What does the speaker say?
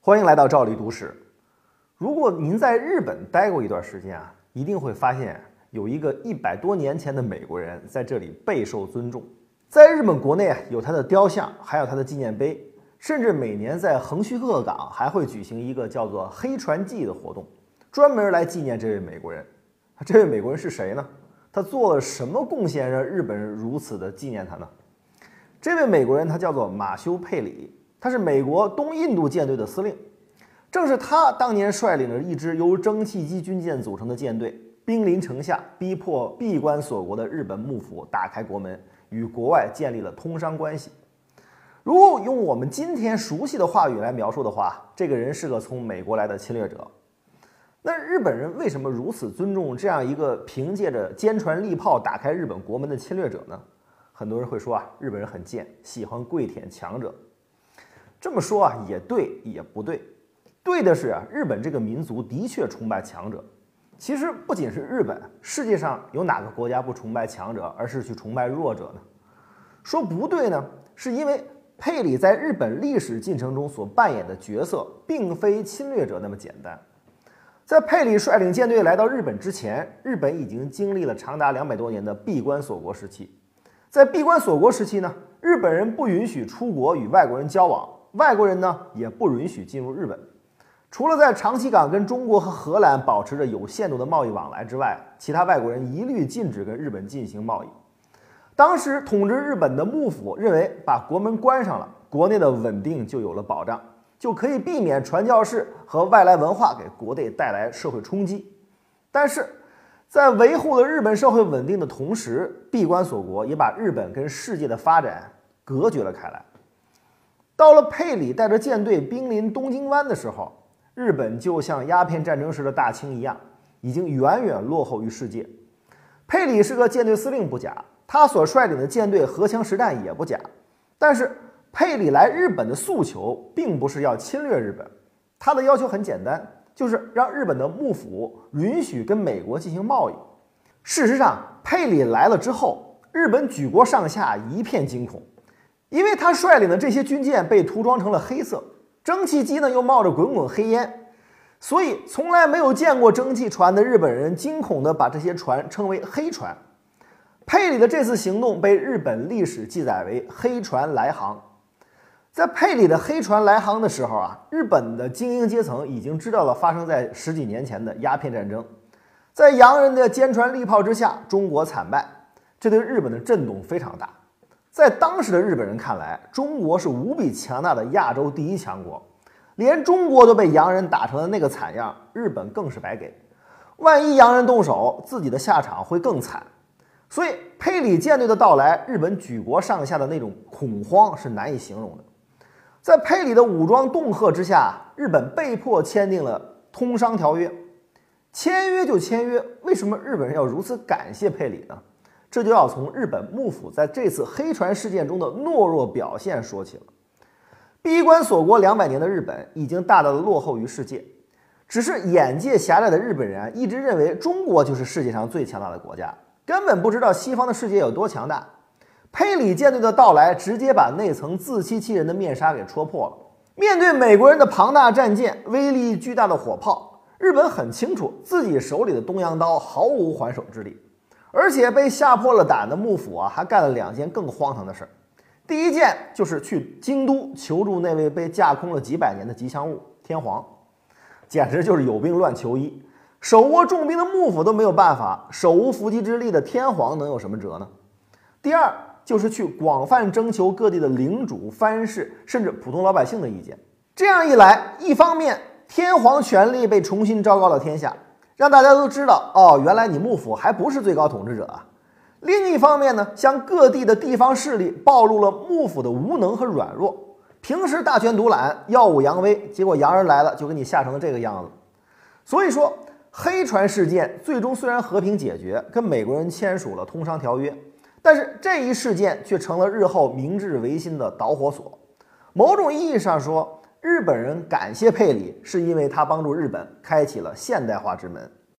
欢迎来到赵黎读史。如果您在日本待过一段时间啊，一定会发现有一个一百多年前的美国人在这里备受尊重。在日本国内啊，有他的雕像，还有他的纪念碑，甚至每年在横须贺港还会举行一个叫做“黑船祭”的活动，专门来纪念这位美国人。这位美国人是谁呢？他做了什么贡献让日本人如此的纪念他呢？这位美国人他叫做马修·佩里。他是美国东印度舰队的司令，正是他当年率领着一支由蒸汽机军舰组成的舰队，兵临城下，逼迫闭关锁国的日本幕府打开国门，与国外建立了通商关系。如果用我们今天熟悉的话语来描述的话，这个人是个从美国来的侵略者。那日本人为什么如此尊重这样一个凭借着坚船利炮打开日本国门的侵略者呢？很多人会说啊，日本人很贱，喜欢跪舔强者。这么说啊，也对也不对。对的是啊，日本这个民族的确崇拜强者。其实不仅是日本，世界上有哪个国家不崇拜强者，而是去崇拜弱者呢？说不对呢，是因为佩里在日本历史进程中所扮演的角色，并非侵略者那么简单。在佩里率领舰队来到日本之前，日本已经经历了长达两百多年的闭关锁国时期。在闭关锁国时期呢，日本人不允许出国与外国人交往。外国人呢也不允许进入日本，除了在长崎港跟中国和荷兰保持着有限度的贸易往来之外，其他外国人一律禁止跟日本进行贸易。当时统治日本的幕府认为，把国门关上了，国内的稳定就有了保障，就可以避免传教士和外来文化给国内带来社会冲击。但是在维护了日本社会稳定的同时，闭关锁国也把日本跟世界的发展隔绝了开来。到了佩里带着舰队兵临东京湾的时候，日本就像鸦片战争时的大清一样，已经远远落后于世界。佩里是个舰队司令不假，他所率领的舰队荷枪实弹也不假。但是佩里来日本的诉求并不是要侵略日本，他的要求很简单，就是让日本的幕府允许跟美国进行贸易。事实上，佩里来了之后，日本举国上下一片惊恐。因为他率领的这些军舰被涂装成了黑色，蒸汽机呢又冒着滚滚黑烟，所以从来没有见过蒸汽船的日本人惊恐地把这些船称为“黑船”。佩里的这次行动被日本历史记载为“黑船来航”。在佩里的黑船来航的时候啊，日本的精英阶层已经知道了发生在十几年前的鸦片战争，在洋人的坚船利炮之下，中国惨败，这对日本的震动非常大。在当时的日本人看来，中国是无比强大的亚洲第一强国，连中国都被洋人打成了那个惨样，日本更是白给。万一洋人动手，自己的下场会更惨。所以佩里舰队的到来，日本举国上下的那种恐慌是难以形容的。在佩里的武装恫吓之下，日本被迫签订了通商条约。签约就签约，为什么日本人要如此感谢佩里呢？这就要从日本幕府在这次黑船事件中的懦弱表现说起了。闭关锁国两百年的日本已经大大的落后于世界，只是眼界狭窄的日本人一直认为中国就是世界上最强大的国家，根本不知道西方的世界有多强大。佩里舰队的到来直接把那层自欺欺人的面纱给戳破了。面对美国人的庞大战舰、威力巨大的火炮，日本很清楚自己手里的东洋刀毫无还手之力。而且被吓破了胆的幕府啊，还干了两件更荒唐的事儿。第一件就是去京都求助那位被架空了几百年的吉祥物天皇，简直就是有病乱求医。手握重兵的幕府都没有办法，手无缚鸡之力的天皇能有什么辙呢？第二就是去广泛征求各地的领主、藩士，甚至普通老百姓的意见。这样一来，一方面天皇权力被重新昭告了天下。让大家都知道哦，原来你幕府还不是最高统治者啊。另一方面呢，向各地的地方势力暴露了幕府的无能和软弱。平时大权独揽、耀武扬威，结果洋人来了就给你吓成了这个样子。所以说，黑船事件最终虽然和平解决，跟美国人签署了通商条约，但是这一事件却成了日后明治维新的导火索。某种意义上说，日本人感谢佩里，是因为他帮助日本开启了现代化之门。